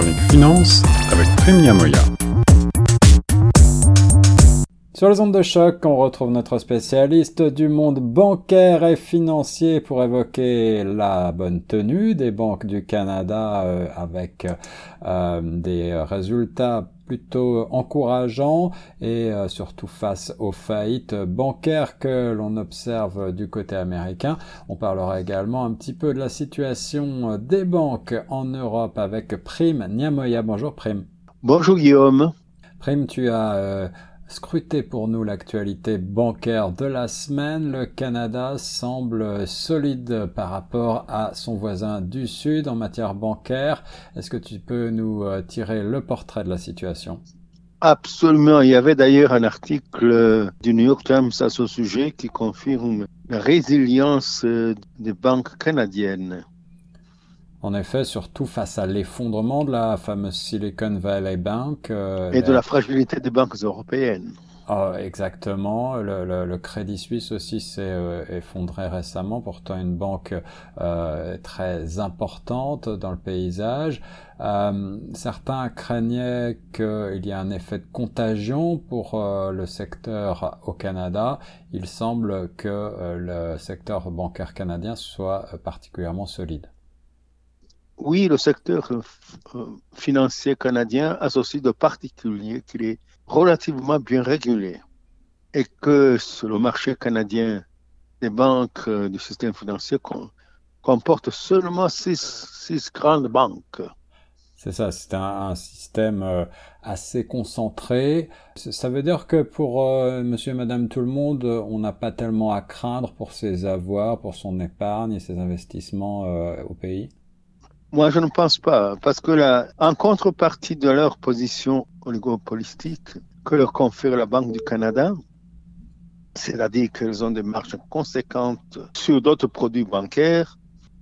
chronique finance avec Prime Niamoya. Sur les ondes de choc, on retrouve notre spécialiste du monde bancaire et financier pour évoquer la bonne tenue des banques du Canada euh, avec euh, des résultats plutôt encourageants et euh, surtout face aux faillites bancaires que l'on observe du côté américain. On parlera également un petit peu de la situation des banques en Europe avec Prime Niamoya. Bonjour Prime. Bonjour Guillaume. Prime, tu as Scrutez pour nous l'actualité bancaire de la semaine. Le Canada semble solide par rapport à son voisin du Sud en matière bancaire. Est-ce que tu peux nous euh, tirer le portrait de la situation? Absolument. Il y avait d'ailleurs un article du New York Times à ce sujet qui confirme la résilience euh, des banques canadiennes. En effet, surtout face à l'effondrement de la fameuse Silicon Valley Bank. Euh, et de la fragilité des banques européennes. Oh, exactement. Le, le, Crédit Suisse aussi s'est euh, effondré récemment, pourtant une banque euh, très importante dans le paysage. Euh, certains craignaient qu'il y ait un effet de contagion pour euh, le secteur au Canada. Il semble que le secteur bancaire canadien soit particulièrement solide oui, le secteur euh, financier canadien a ceci de particulier qu'il est relativement bien régulé et que sur le marché canadien des banques euh, du système financier comporte seulement six, grandes banques. C'est ça, c'est un, système euh, assez concentré. Ça veut dire que pour monsieur et madame tout le monde, on n'a pas tellement à craindre pour ses avoirs, pour son épargne et ses investissements au pays? Moi, je ne pense pas, parce que la, en contrepartie de leur position oligopolistique que leur confère la Banque du Canada, c'est-à-dire qu'elles ont des marges conséquentes sur d'autres produits bancaires,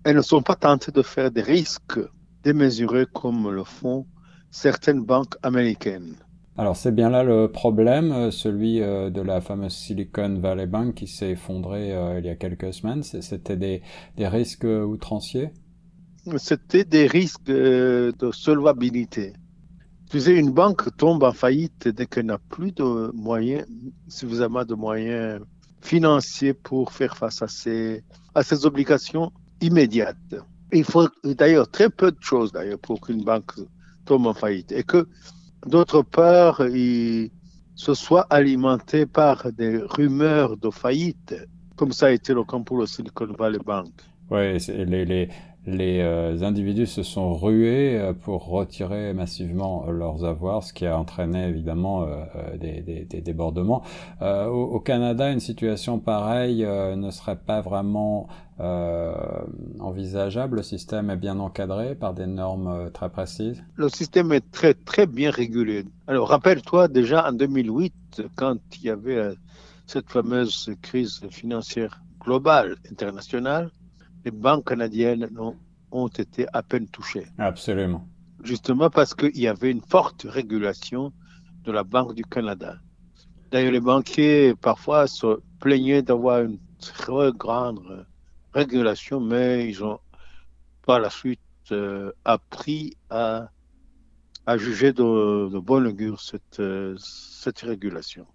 elles ne sont pas tentées de faire des risques démesurés comme le font certaines banques américaines. Alors c'est bien là le problème, euh, celui euh, de la fameuse Silicon Valley Bank qui s'est effondrée euh, il y a quelques semaines. C'était des, des risques outranciers? C'était des risques euh, de solvabilité. Tu sais, une banque tombe en faillite dès qu'elle n'a plus de moyens, suffisamment de moyens financiers pour faire face à ses, obligations immédiates. Il faut d'ailleurs très peu de choses d'ailleurs pour qu'une banque tombe en faillite et que d'autre part, il se soit alimenté par des rumeurs de faillite, comme ça a été le cas pour le Silicon Valley Bank. Oui, les, les, les euh, individus se sont rués euh, pour retirer massivement leurs avoirs, ce qui a entraîné évidemment euh, des, débordements. Au, Canada, une situation pareille ne serait pas vraiment envisageable. Le système est bien encadré par des normes très précises. Le système est très très bien régulé. Alors rappelle-toi déjà en 2008, quand il y avait cette fameuse crise financière globale, internationale, les banques canadiennes ont, été à peine touchées. Absolument. Justement parce qu'il y avait une forte régulation de la Banque du Canada. D'ailleurs, les banquiers parfois se plaignaient d'avoir une très grande régulation, mais ils ont par la suite euh, appris à, à juger de, de bonne augure cette, euh, cette régulation.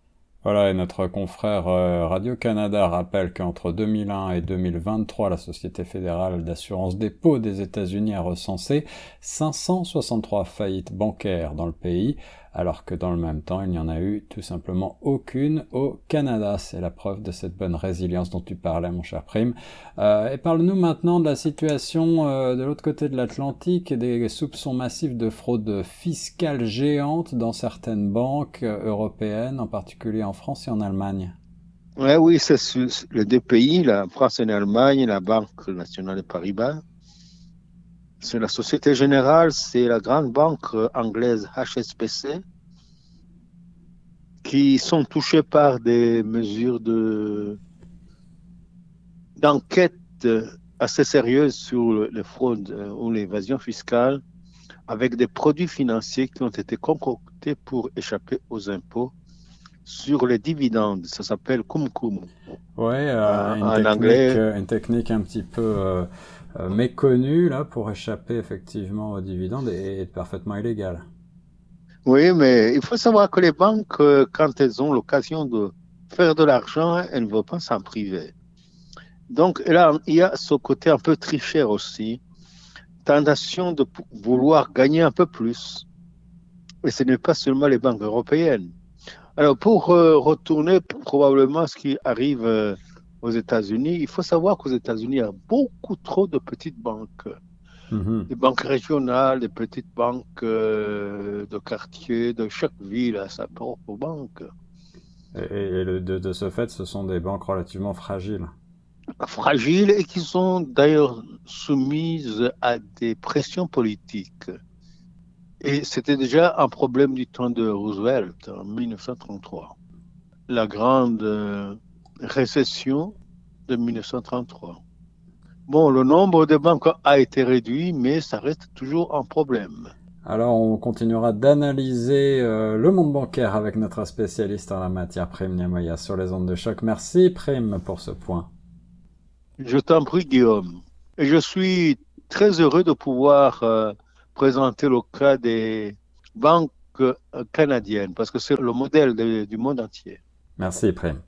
Voilà, et notre confrère euh, Radio-Canada rappelle qu'entre 2001 et 2023, la Société fédérale d'assurance dépôt des États-Unis a recensé 563 faillites bancaires dans le pays, alors que dans le même temps, il n'y en a eu tout simplement aucune au Canada. C'est la preuve de cette bonne résilience dont tu parlais, mon cher Prime. Euh, et parle-nous maintenant de la situation euh, de l'autre côté de l'Atlantique et des soupçons massifs de fraude fiscale géante dans certaines banques euh, européennes, en particulier en France et en Allemagne. Ouais, oui, c'est les deux pays, la France et l'Allemagne, la Banque nationale de Paribas. C'est la Société Générale, c'est la grande banque anglaise HSBC qui sont touchés par des mesures de d'enquête assez sérieuses sur les fraudes euh, ou l'évasion fiscale avec des produits financiers qui ont été concoctés pour échapper aux impôts sur les dividendes. Ça s'appelle kumkum. Oui, euh, en anglais. Euh, une technique un petit peu euh, méconnue là pour échapper effectivement aux dividendes et, parfaitement illégale. Oui, mais il faut savoir que les banques, quand elles ont l'occasion de faire de l'argent, elles ne veulent pas s'en priver. Donc là, il y a ce côté un peu tricheur aussi, tentation de vouloir gagner un peu plus. Et ce n'est pas seulement les banques européennes. Alors, pour euh, retourner probablement à ce qui arrive euh, aux États-Unis, il faut savoir qu'aux États-Unis, il y a beaucoup trop de petites banques. Mhm. Des banques régionales, des petites banques euh, de quartier, de chaque ville a sa propre banque. Et, de, de, ce fait, ce sont des banques relativement fragiles. Fragiles et qui sont d'ailleurs soumises à des pressions politiques. Et c'était déjà un problème du temps de Roosevelt en 1933. La grande euh, récession de 1933. Bon, le nombre de banques a été réduit, mais ça reste toujours un problème. Alors, on continuera d'analyser euh, le monde bancaire avec notre spécialiste en la matière, Prime Niamoya, sur les ondes de choc. Merci, Prime, pour ce point. Je t'en prie, Guillaume. Et je suis très heureux de pouvoir euh, présenter le cas des banques canadiennes, parce que c'est le modèle du monde entier. Merci, Prem.